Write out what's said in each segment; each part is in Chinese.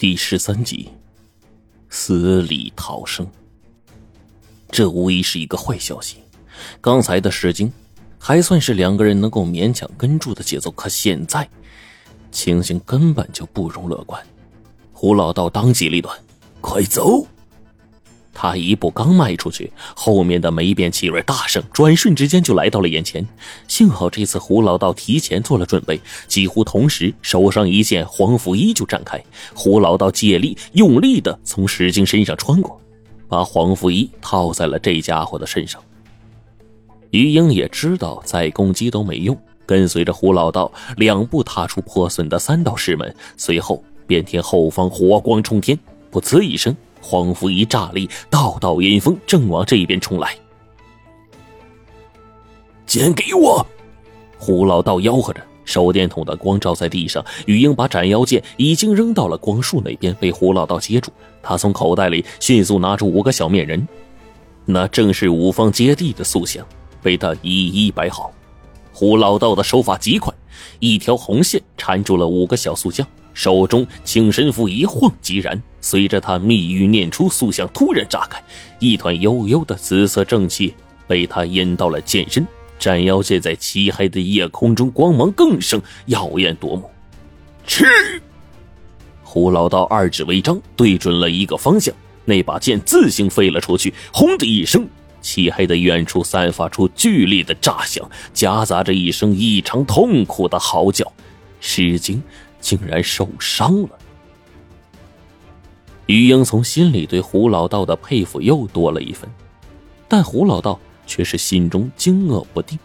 第十三集，死里逃生。这无疑是一个坏消息。刚才的事情还算是两个人能够勉强跟住的节奏，可现在情形根本就不容乐观。胡老道当机立断：“快走！”他一步刚迈出去，后面的霉变气味大盛，转瞬之间就来到了眼前。幸好这次胡老道提前做了准备，几乎同时手上一件黄符衣就展开。胡老道借力用力的从石经身上穿过，把黄符衣套在了这家伙的身上。于英也知道再攻击都没用，跟随着胡老道两步踏出破损的三道石门，随后便听后方火光冲天，噗呲一声。黄符一炸裂，道道阴风正往这边冲来。剑给我！胡老道吆喝着，手电筒的光照在地上。雨英把斩妖剑已经扔到了光束那边，被胡老道接住。他从口袋里迅速拿出五个小面人，那正是五方揭谛的塑像，被他一一摆好。胡老道的手法极快，一条红线缠住了五个小塑像。手中青神符一晃即燃，随着他密语念出，塑像突然炸开，一团幽幽的紫色正气被他引到了剑身。斩妖剑在漆黑的夜空中光芒更盛，耀眼夺目。去！胡老道二指为张，对准了一个方向，那把剑自行飞了出去。轰的一声，漆黑的远处散发出剧烈的炸响，夹杂着一声异常痛苦的嚎叫。失惊。竟然受伤了。于英从心里对胡老道的佩服又多了一分，但胡老道却是心中惊愕不定。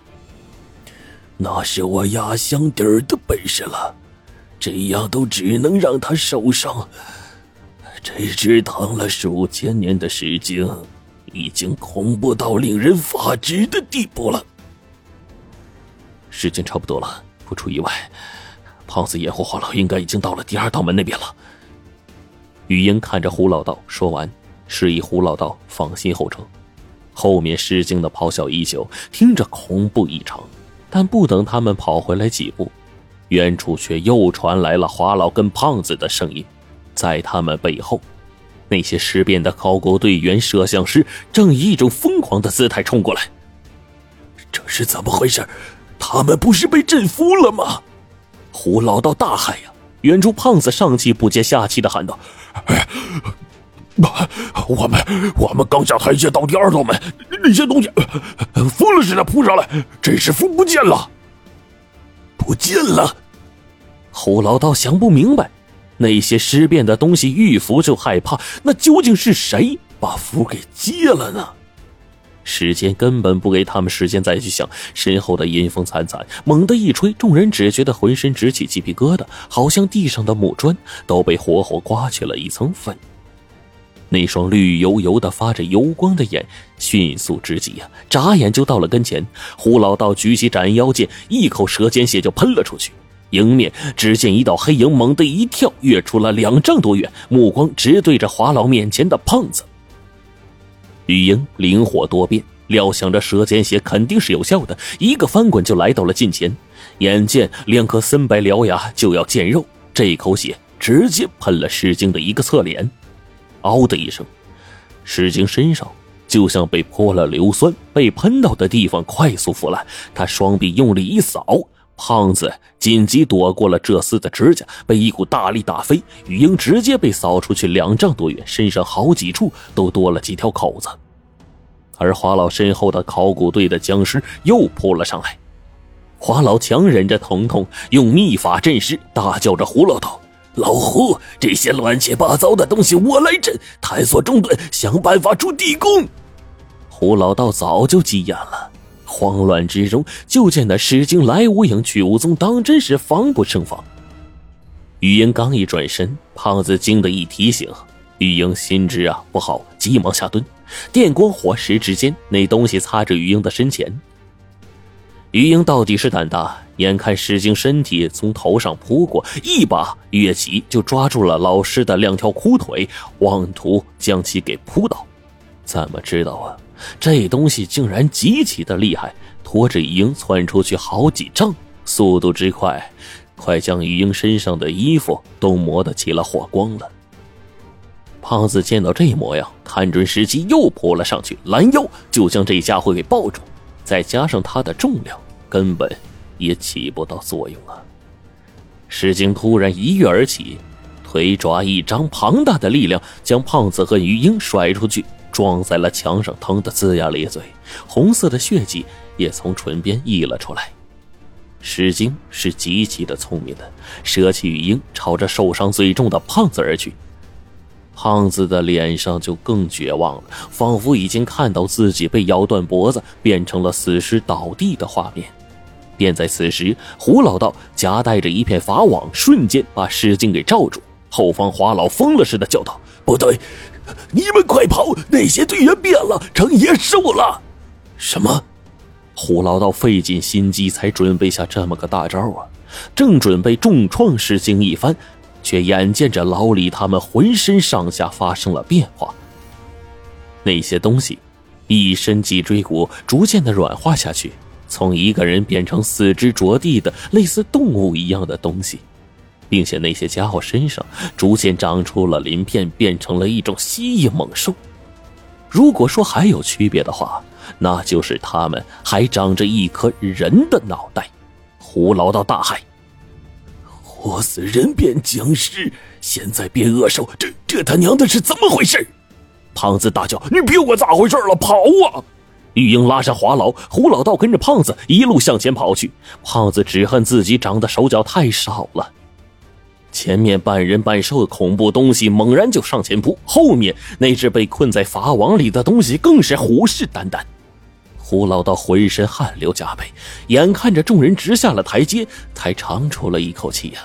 那是我压箱底儿的本事了，这样都只能让他受伤。这只躺了数千年的石经，已经恐怖到令人发指的地步了。时间差不多了，不出意外。胖子掩护黄老应该已经到了第二道门那边了。雨英看着胡老道，说完，示意胡老道放心后撤。后面失惊的咆哮依旧，听着恐怖异常。但不等他们跑回来几步，远处却又传来了华老跟胖子的声音。在他们背后，那些尸变的考古队员、摄像师正以一种疯狂的姿态冲过来。这是怎么回事？他们不是被震服了吗？胡老道大喊呀！远处胖子上气不接下气的喊道：“我们我们刚下台阶到第二道门，那些东西疯了似的扑上来，这是符不见了，不见了！”胡老道想不明白，那些尸变的东西遇符就害怕，那究竟是谁把符给接了呢？时间根本不给他们时间再去想，身后的阴风惨惨，猛地一吹，众人只觉得浑身直起鸡皮疙瘩，好像地上的木砖都被活活刮去了一层粉。那双绿油油的、发着油光的眼迅速之极呀，眨眼就到了跟前。胡老道举起斩妖剑，一口舌尖血就喷了出去，迎面只见一道黑影猛地一跳，跃出了两丈多远，目光直对着华老面前的胖子。玉英灵活多变，料想着舌尖血肯定是有效的，一个翻滚就来到了近前。眼见两颗森白獠牙就要见肉，这口血直接喷了石晶的一个侧脸。嗷的一声，石晶身上就像被泼了硫酸，被喷到的地方快速腐烂。他双臂用力一扫，胖子紧急躲过了这厮的指甲，被一股大力打飞。玉英直接被扫出去两丈多远，身上好几处都多了几条口子。而华老身后的考古队的僵尸又扑了上来，华老强忍着疼痛，用秘法镇尸，大叫着：“胡老道，老胡，这些乱七八糟的东西我来镇，探索中断，想办法出地宫。”胡老道早就急眼了，慌乱之中，就见那石晶来无影去无踪，当真是防不胜防。玉英刚一转身，胖子惊得一提醒。玉英心知啊不好，急忙下蹲。电光火石之间，那东西擦着玉英的身前。玉英到底是胆大，眼看石晶身体从头上扑过，一把跃起就抓住了老师的两条裤腿，妄图将其给扑倒。怎么知道啊？这东西竟然极其的厉害，拖着鱼鹰窜出去好几丈，速度之快，快将鱼鹰身上的衣服都磨得起了火光了。胖子见到这模样，看准时机又扑了上去，拦腰就将这家伙给抱住。再加上他的重量，根本也起不到作用啊！石晶突然一跃而起，腿爪一张，庞大的力量将胖子和鱼鹰甩出去，撞在了墙上，疼得龇牙咧嘴，红色的血迹也从唇边溢了出来。石晶是极其的聪明的，舍弃于英，朝着受伤最重的胖子而去。胖子的脸上就更绝望了，仿佛已经看到自己被咬断脖子，变成了死尸倒地的画面。便在此时，胡老道夹带着一片法网，瞬间把石晶给罩住。后方华老疯了似的叫道：“不对，你们快跑！那些队员变了，成野兽了！”什么？胡老道费尽心机才准备下这么个大招啊！正准备重创石晶一番。却眼见着老李他们浑身上下发生了变化，那些东西一身脊椎骨逐渐的软化下去，从一个人变成四肢着地的类似动物一样的东西，并且那些家伙身上逐渐长出了鳞片，变成了一种蜥蜴猛兽。如果说还有区别的话，那就是他们还长着一颗人的脑袋。胡老道大骇。活死人变僵尸，现在变恶兽，这这他娘的是怎么回事？胖子大叫：“你别管咋回事了，跑啊！”玉英拉上华老，胡老道跟着胖子一路向前跑去。胖子只恨自己长的手脚太少了。前面半人半兽的恐怖东西猛然就上前扑，后面那只被困在法网里的东西更是虎视眈眈。胡老道浑身汗流浃背，眼看着众人直下了台阶，才长出了一口气呀。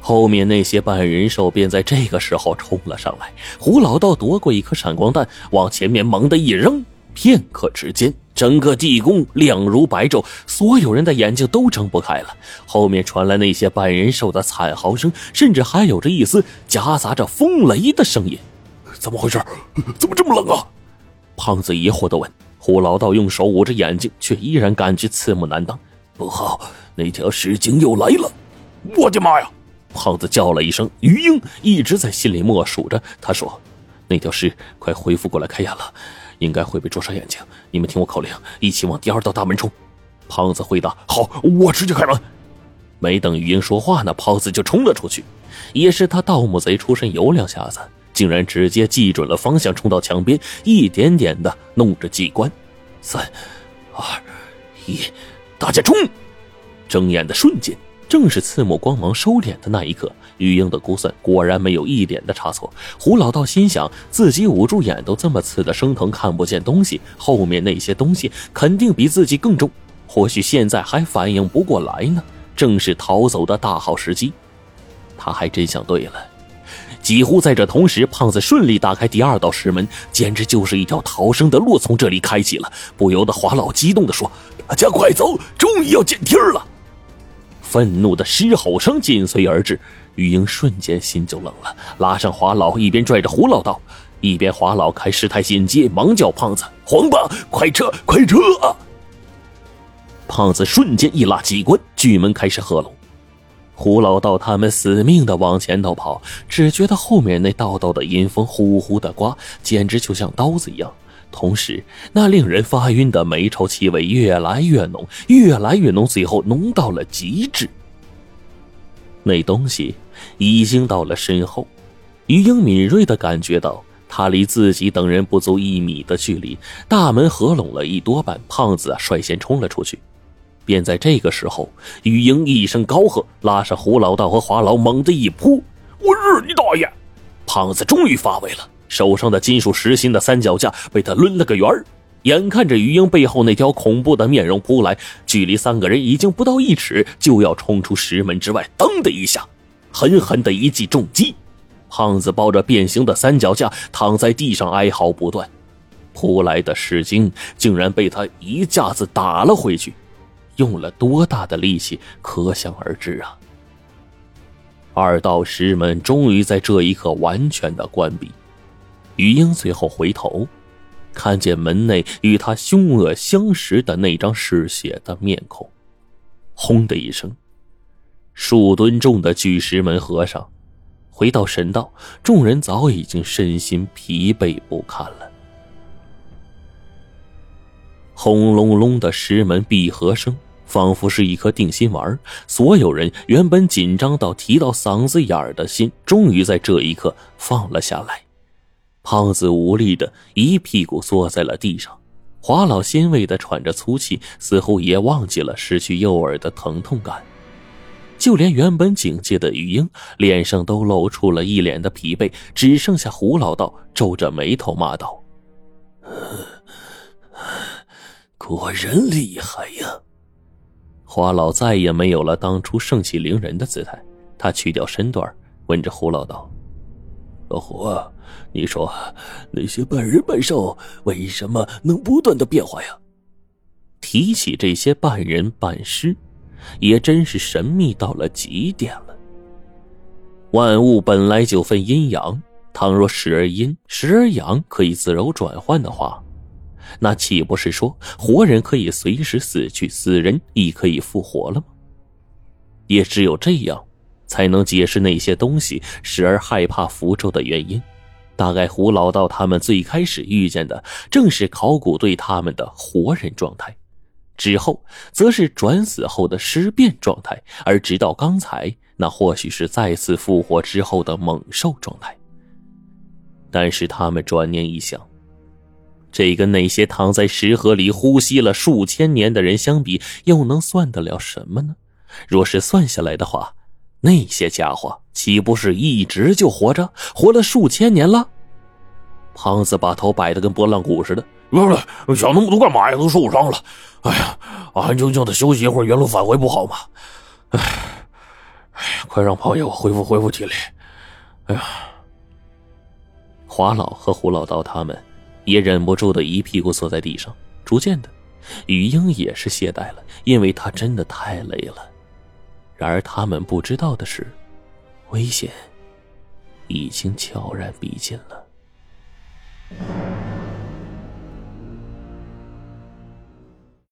后面那些半人兽便在这个时候冲了上来。胡老道夺过一颗闪光弹，往前面猛地一扔，片刻之间，整个地宫亮如白昼，所有人的眼睛都睁不开了。后面传来那些半人兽的惨嚎声，甚至还有着一丝夹杂着风雷的声音。怎么回事？怎么这么冷啊？胖子疑惑地问。胡老道用手捂着眼睛，却依然感觉刺目难当。不好，那条石精又来了！我的妈呀！胖子叫了一声，于英一直在心里默数着。他说：“那条尸快恢复过来开眼了，应该会被灼伤眼睛。你们听我口令，一起往第二道大门冲。”胖子回答：“好，我直接开门。”没等于英说话呢，胖子就冲了出去。也是他盗墓贼出身，有两下子，竟然直接记准了方向，冲到墙边，一点点的弄着机关。三、二、一，大家冲！睁眼的瞬间。正是刺目光芒收敛的那一刻，玉英的估算果然没有一点的差错。胡老道心想，自己捂住眼都这么刺的生疼，看不见东西，后面那些东西肯定比自己更重，或许现在还反应不过来呢。正是逃走的大好时机。他还真想对了。几乎在这同时，胖子顺利打开第二道石门，简直就是一条逃生的路从这里开启了。不由得华老激动地说：“大家快走，终于要见天了！”愤怒的狮吼声紧随而至，玉英瞬间心就冷了，拉上华老，一边拽着胡老道，一边华老开事态紧急，忙叫胖子：“黄八，快撤，快撤！”胖子瞬间一拉机关，巨门开始合拢。胡老道他们死命的往前头跑，只觉得后面那道道的阴风呼呼的刮，简直就像刀子一样。同时，那令人发晕的霉臭气味越来越浓，越来越浓，最后浓到了极致。那东西已经到了身后，于英敏锐的感觉到，他离自己等人不足一米的距离。大门合拢了一多半，胖子率先冲了出去。便在这个时候，于英一声高喝，拉上胡老道和华老，猛地一扑：“我日你大爷！”胖子终于发威了。手上的金属实心的三脚架被他抡了个圆儿，眼看着于英背后那条恐怖的面容扑来，距离三个人已经不到一尺，就要冲出石门之外。噔的一下，狠狠的一记重击，胖子抱着变形的三脚架躺在地上哀嚎不断，扑来的石精竟然被他一下子打了回去，用了多大的力气，可想而知啊！二道石门终于在这一刻完全的关闭。于英随后回头，看见门内与他凶恶相识的那张嗜血的面孔，轰的一声，数吨重的巨石门合上，回到神道，众人早已经身心疲惫不堪了。轰隆隆的石门闭合声，仿佛是一颗定心丸。所有人原本紧张到提到嗓子眼儿的心，终于在这一刻放了下来。胖子无力的一屁股坐在了地上，华老欣慰的喘着粗气，似乎也忘记了失去诱饵的疼痛感。就连原本警戒的玉英，脸上都露出了一脸的疲惫，只剩下胡老道皱着眉头骂道。果然厉害呀！花老再也没有了当初盛气凌人的姿态，他去掉身段，问着胡老道：“老胡，你说那些半人半兽为什么能不断的变化呀？”提起这些半人半尸，也真是神秘到了极点了。万物本来就分阴阳，倘若时而阴，时而阳，可以自由转换的话。那岂不是说活人可以随时死去，死人亦可以复活了吗？也只有这样，才能解释那些东西时而害怕符咒的原因。大概胡老道他们最开始遇见的正是考古队他们的活人状态，之后则是转死后的尸变状态，而直到刚才，那或许是再次复活之后的猛兽状态。但是他们转念一想。这跟那些躺在石河里呼吸了数千年的人相比，又能算得了什么呢？若是算下来的话，那些家伙岂不是一直就活着，活了数千年了？胖子把头摆得跟拨浪鼓似的，不是，想那么多干嘛呀？都受伤了。哎呀，安安静静的休息一会儿，原路返回不好吗？哎，哎呀，快让朋友恢复恢复体力。哎呀，华老和胡老道他们。也忍不住的一屁股坐在地上。逐渐的，雨英也是懈怠了，因为他真的太累了。然而他们不知道的是，危险已经悄然逼近了。